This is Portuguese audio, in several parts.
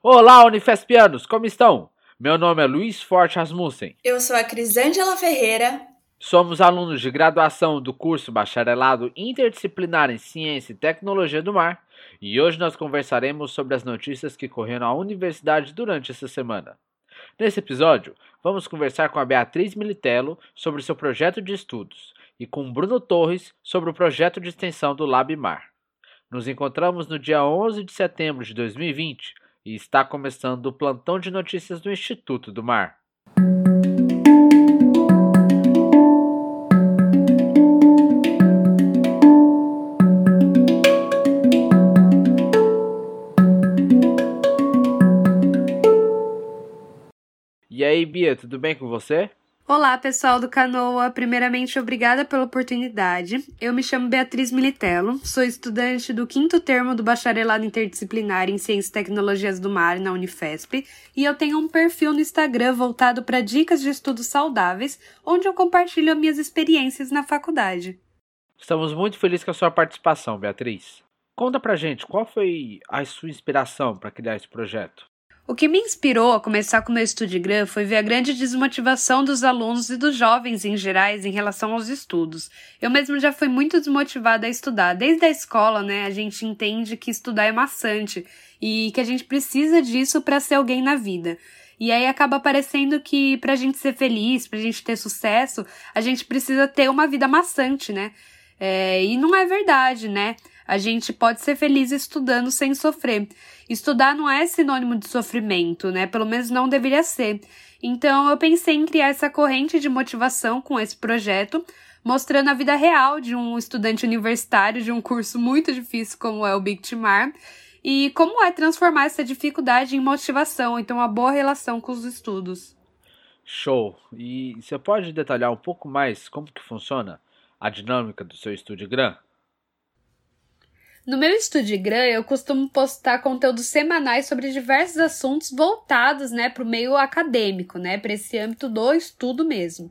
Olá, Unifespianos, como estão? Meu nome é Luiz Forte Rasmussen. Eu sou a Crisângela Ferreira. Somos alunos de graduação do curso Bacharelado Interdisciplinar em Ciência e Tecnologia do Mar e hoje nós conversaremos sobre as notícias que correram à universidade durante essa semana. Nesse episódio, vamos conversar com a Beatriz Militello sobre seu projeto de estudos e com Bruno Torres sobre o projeto de extensão do LabMar. Nos encontramos no dia 11 de setembro de 2020 e está começando o plantão de notícias do Instituto do Mar. E aí, Bia, tudo bem com você? Olá, pessoal do Canoa. Primeiramente, obrigada pela oportunidade. Eu me chamo Beatriz Militello, sou estudante do quinto termo do Bacharelado Interdisciplinar em Ciências e Tecnologias do Mar na Unifesp e eu tenho um perfil no Instagram voltado para dicas de estudos saudáveis, onde eu compartilho minhas experiências na faculdade. Estamos muito felizes com a sua participação, Beatriz. Conta pra gente qual foi a sua inspiração para criar esse projeto. O que me inspirou a começar com meu Estudigram foi ver a grande desmotivação dos alunos e dos jovens em gerais em relação aos estudos. Eu mesmo já fui muito desmotivada a estudar. Desde a escola, né, a gente entende que estudar é maçante e que a gente precisa disso para ser alguém na vida. E aí acaba parecendo que pra gente ser feliz, pra gente ter sucesso, a gente precisa ter uma vida maçante, né? É, e não é verdade, né? A gente pode ser feliz estudando sem sofrer. Estudar não é sinônimo de sofrimento, né? Pelo menos não deveria ser. Então eu pensei em criar essa corrente de motivação com esse projeto, mostrando a vida real de um estudante universitário de um curso muito difícil como é o Big Timar e como é transformar essa dificuldade em motivação, então uma boa relação com os estudos. Show! E você pode detalhar um pouco mais como que funciona a dinâmica do seu Estudigram? No meu Estudigram, eu costumo postar conteúdos semanais sobre diversos assuntos voltados, né, para o meio acadêmico, né, para esse âmbito do estudo mesmo.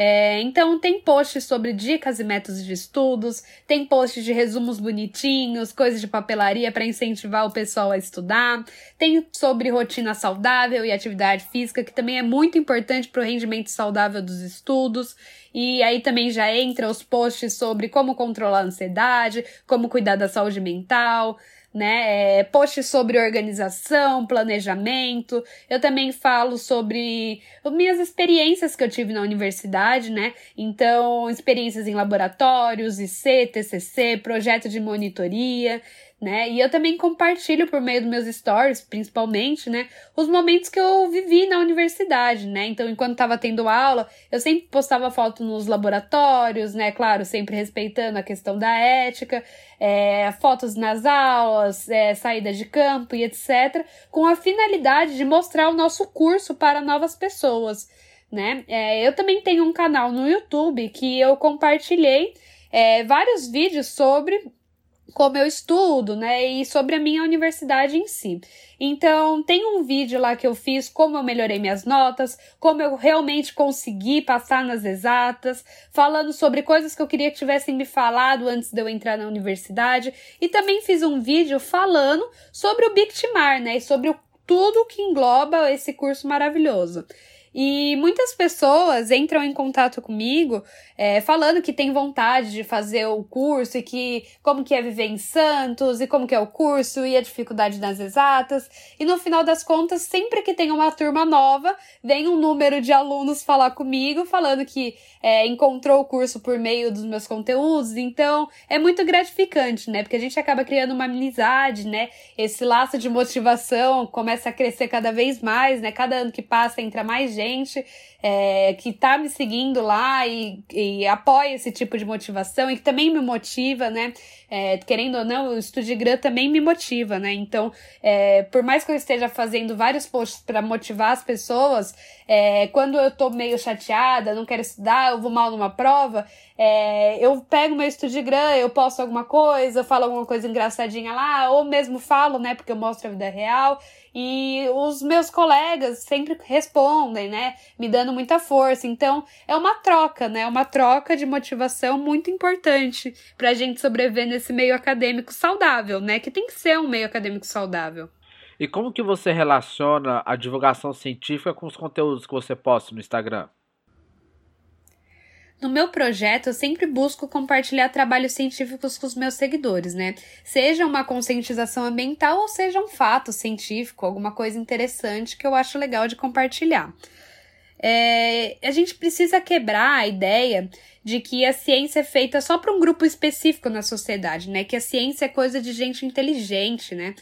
É, então, tem posts sobre dicas e métodos de estudos, tem posts de resumos bonitinhos, coisas de papelaria para incentivar o pessoal a estudar, tem sobre rotina saudável e atividade física, que também é muito importante para o rendimento saudável dos estudos. E aí também já entra os posts sobre como controlar a ansiedade, como cuidar da saúde mental né? É, posts sobre organização, planejamento. Eu também falo sobre minhas experiências que eu tive na universidade, né? Então, experiências em laboratórios, IC, TCC, projeto de monitoria né? E eu também compartilho por meio dos meus stories, principalmente, né, os momentos que eu vivi na universidade, né? Então, enquanto estava tendo aula, eu sempre postava foto nos laboratórios, né? Claro, sempre respeitando a questão da ética, é, fotos nas aulas, é, saída de campo e etc., com a finalidade de mostrar o nosso curso para novas pessoas, né? É, eu também tenho um canal no YouTube que eu compartilhei é, vários vídeos sobre como eu estudo, né, e sobre a minha universidade em si. Então, tem um vídeo lá que eu fiz como eu melhorei minhas notas, como eu realmente consegui passar nas exatas, falando sobre coisas que eu queria que tivessem me falado antes de eu entrar na universidade, e também fiz um vídeo falando sobre o Bictimar, né, e sobre o, tudo que engloba esse curso maravilhoso. E muitas pessoas entram em contato comigo é, falando que tem vontade de fazer o curso e que como que é viver em Santos e como que é o curso e a dificuldade das exatas. E no final das contas, sempre que tem uma turma nova, vem um número de alunos falar comigo falando que é, encontrou o curso por meio dos meus conteúdos. Então é muito gratificante, né? Porque a gente acaba criando uma amizade, né? Esse laço de motivação começa a crescer cada vez mais, né? Cada ano que passa entra mais gente é, que tá me seguindo lá e, e apoia esse tipo de motivação e que também me motiva, né? É, querendo ou não, o Estudigram também me motiva, né? Então, é, por mais que eu esteja fazendo vários posts para motivar as pessoas, é, quando eu tô meio chateada, não quero estudar, eu vou mal numa prova, é, eu pego meu Estudigram, eu posto alguma coisa, eu falo alguma coisa engraçadinha lá, ou mesmo falo, né? Porque eu mostro a vida real. E os meus colegas sempre respondem, né? Me dando muita força. Então, é uma troca, né? Uma troca de motivação muito importante para a gente sobreviver nesse meio acadêmico saudável, né? Que tem que ser um meio acadêmico saudável. E como que você relaciona a divulgação científica com os conteúdos que você posta no Instagram? No meu projeto, eu sempre busco compartilhar trabalhos científicos com os meus seguidores, né? Seja uma conscientização ambiental ou seja um fato científico, alguma coisa interessante que eu acho legal de compartilhar. É, a gente precisa quebrar a ideia de que a ciência é feita só para um grupo específico na sociedade, né? Que a ciência é coisa de gente inteligente, né?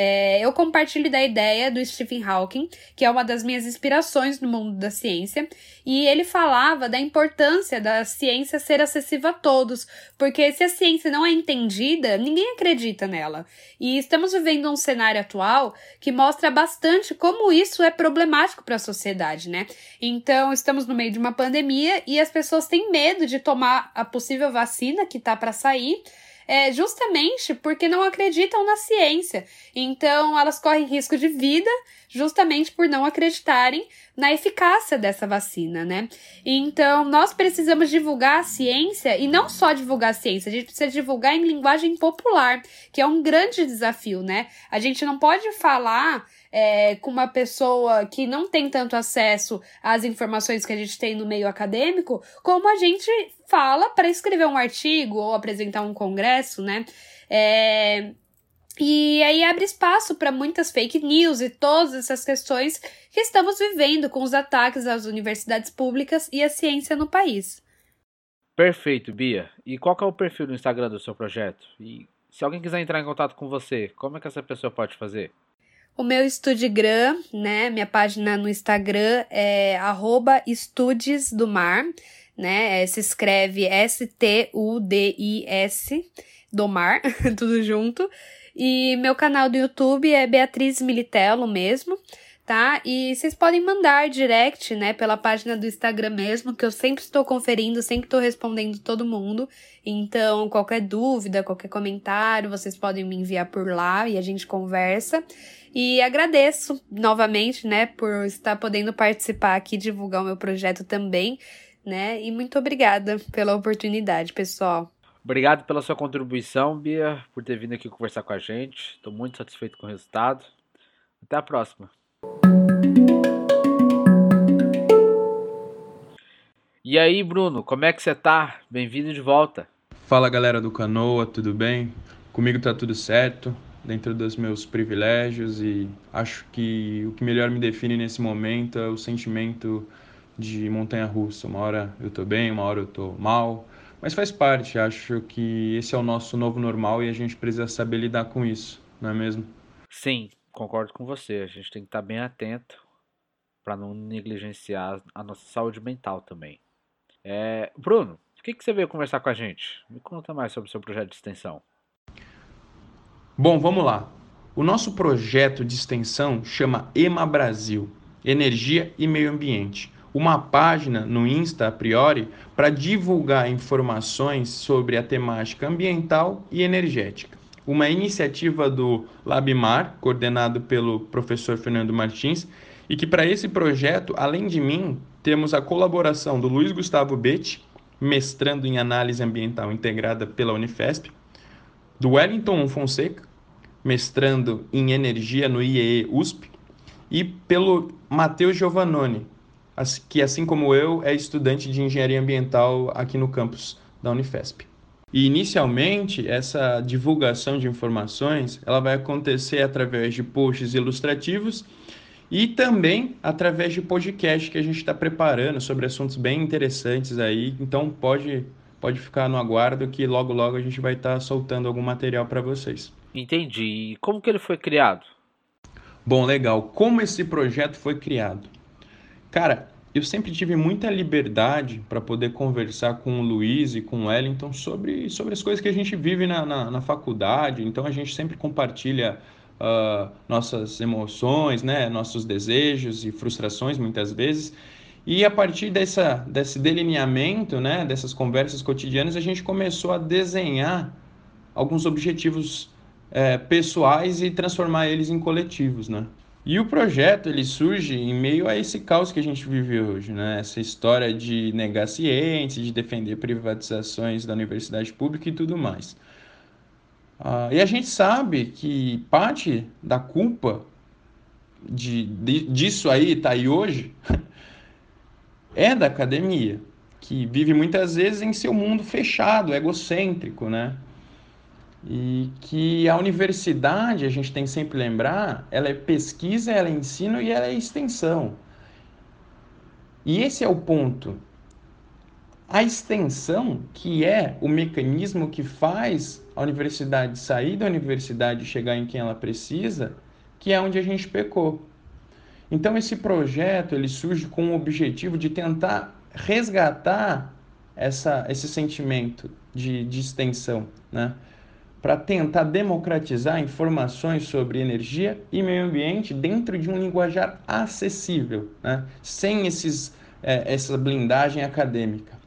É, eu compartilho da ideia do Stephen Hawking, que é uma das minhas inspirações no mundo da ciência, e ele falava da importância da ciência ser acessível a todos, porque se a ciência não é entendida, ninguém acredita nela. E estamos vivendo um cenário atual que mostra bastante como isso é problemático para a sociedade, né? Então, estamos no meio de uma pandemia e as pessoas têm medo de tomar a possível vacina que está para sair é, justamente porque não acreditam na ciência. Então, elas correm risco de vida justamente por não acreditarem na eficácia dessa vacina, né? Então, nós precisamos divulgar a ciência e não só divulgar a ciência, a gente precisa divulgar em linguagem popular, que é um grande desafio, né? A gente não pode falar é, com uma pessoa que não tem tanto acesso às informações que a gente tem no meio acadêmico, como a gente fala para escrever um artigo ou apresentar um congresso, né? É, e aí abre espaço para muitas fake news e todas essas questões que estamos vivendo com os ataques às universidades públicas e à ciência no país. Perfeito, Bia. E qual é o perfil no Instagram do seu projeto? E se alguém quiser entrar em contato com você, como é que essa pessoa pode fazer? O meu Estudigram, né? Minha página no Instagram é arroba Estudes do Mar, né? É, se escreve S-T-U-D-I-S do Mar, tudo junto. E meu canal do YouTube é Beatriz Militello mesmo, tá? E vocês podem mandar direct, né, pela página do Instagram mesmo, que eu sempre estou conferindo, sempre estou respondendo todo mundo. Então, qualquer dúvida, qualquer comentário, vocês podem me enviar por lá e a gente conversa. E agradeço novamente, né, por estar podendo participar aqui, divulgar o meu projeto também, né? E muito obrigada pela oportunidade, pessoal. Obrigado pela sua contribuição, Bia, por ter vindo aqui conversar com a gente. Estou muito satisfeito com o resultado. Até a próxima. E aí, Bruno, como é que você tá? Bem-vindo de volta. Fala galera do Canoa, tudo bem? Comigo tá tudo certo dentro dos meus privilégios e acho que o que melhor me define nesse momento é o sentimento de montanha russa. Uma hora eu tô bem, uma hora eu tô mal, mas faz parte. Acho que esse é o nosso novo normal e a gente precisa saber lidar com isso, não é mesmo? Sim, concordo com você. A gente tem que estar bem atento para não negligenciar a nossa saúde mental também. É... Bruno, por que, que você veio conversar com a gente? Me conta mais sobre o seu projeto de extensão. Bom, vamos lá. O nosso projeto de extensão chama EMA Brasil Energia e Meio Ambiente uma página no Insta a priori para divulgar informações sobre a temática ambiental e energética. Uma iniciativa do Labmar, coordenado pelo professor Fernando Martins, e que para esse projeto, além de mim, temos a colaboração do Luiz Gustavo Betti, mestrando em análise ambiental integrada pela Unifesp, do Wellington Fonseca, mestrando em energia no IEE USP, e pelo Matheus Giovannoni, que assim como eu é estudante de engenharia ambiental aqui no campus da Unifesp. E inicialmente essa divulgação de informações ela vai acontecer através de posts ilustrativos e também através de podcast que a gente está preparando sobre assuntos bem interessantes aí. Então pode pode ficar no aguardo que logo logo a gente vai estar tá soltando algum material para vocês. Entendi. E como que ele foi criado? Bom, legal. Como esse projeto foi criado? Cara, eu sempre tive muita liberdade para poder conversar com o Luiz e com o Wellington sobre, sobre as coisas que a gente vive na, na, na faculdade. Então a gente sempre compartilha uh, nossas emoções, né? nossos desejos e frustrações muitas vezes. E a partir dessa, desse delineamento, né, dessas conversas cotidianas, a gente começou a desenhar alguns objetivos é, pessoais e transformar eles em coletivos, né? E o projeto ele surge em meio a esse caos que a gente vive hoje, né? Essa história de negar ciência, de defender privatizações da universidade pública e tudo mais. Ah, e a gente sabe que parte da culpa de, de, disso aí está aí hoje é da academia, que vive muitas vezes em seu mundo fechado, egocêntrico, né? E que a universidade, a gente tem que sempre lembrar, ela é pesquisa, ela é ensino e ela é extensão. E esse é o ponto. A extensão, que é o mecanismo que faz a universidade sair da universidade e chegar em quem ela precisa, que é onde a gente pecou. Então esse projeto ele surge com o objetivo de tentar resgatar essa, esse sentimento de, de extensão, né? Para tentar democratizar informações sobre energia e meio ambiente dentro de um linguajar acessível, né? sem esses, é, essa blindagem acadêmica.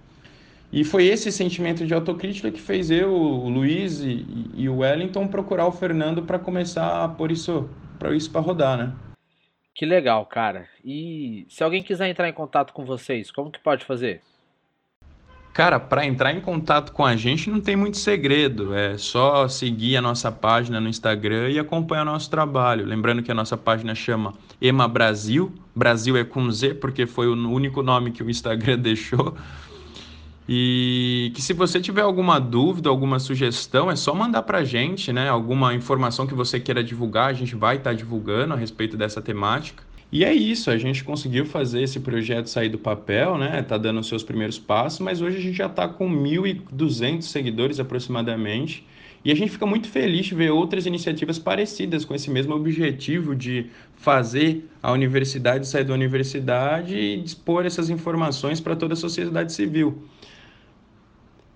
E foi esse sentimento de autocrítica que fez eu, o Luiz e, e o Wellington procurar o Fernando para começar a pôr isso para isso para rodar, né? Que legal, cara. E se alguém quiser entrar em contato com vocês, como que pode fazer? Cara, para entrar em contato com a gente não tem muito segredo, é só seguir a nossa página no Instagram e acompanhar o nosso trabalho. Lembrando que a nossa página chama Ema Brasil, Brasil é com Z porque foi o único nome que o Instagram deixou. E que se você tiver alguma dúvida, alguma sugestão, é só mandar para a gente, né? Alguma informação que você queira divulgar, a gente vai estar tá divulgando a respeito dessa temática. E é isso, a gente conseguiu fazer esse projeto sair do papel, né? Tá dando os seus primeiros passos, mas hoje a gente já está com 1.200 seguidores aproximadamente. E a gente fica muito feliz de ver outras iniciativas parecidas com esse mesmo objetivo de fazer a universidade sair da universidade e dispor essas informações para toda a sociedade civil.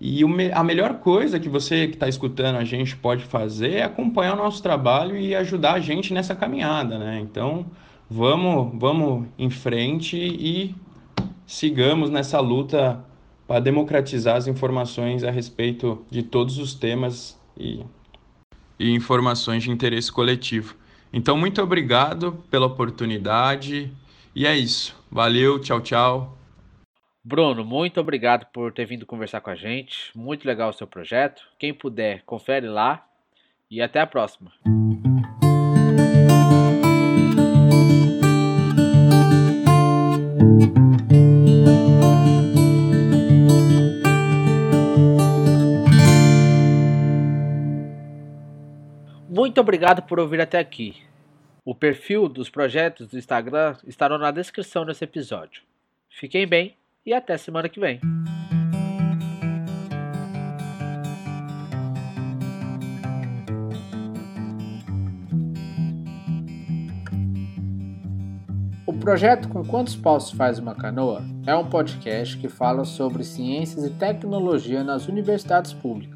E a melhor coisa que você que está escutando a gente pode fazer é acompanhar o nosso trabalho e ajudar a gente nessa caminhada, né? Então, vamos, vamos em frente e sigamos nessa luta para democratizar as informações a respeito de todos os temas e, e informações de interesse coletivo. Então, muito obrigado pela oportunidade e é isso. Valeu, tchau, tchau. Bruno, muito obrigado por ter vindo conversar com a gente. Muito legal o seu projeto. Quem puder, confere lá. E até a próxima. Muito obrigado por ouvir até aqui. O perfil dos projetos do Instagram estarão na descrição desse episódio. Fiquem bem e até semana que vem. O projeto Com Quantos Paus Faz Uma Canoa é um podcast que fala sobre ciências e tecnologia nas universidades públicas.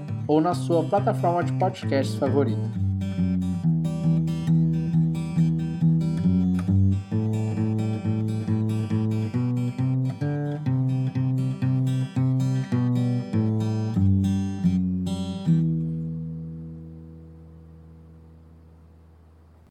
ou na sua plataforma de podcasts favorita.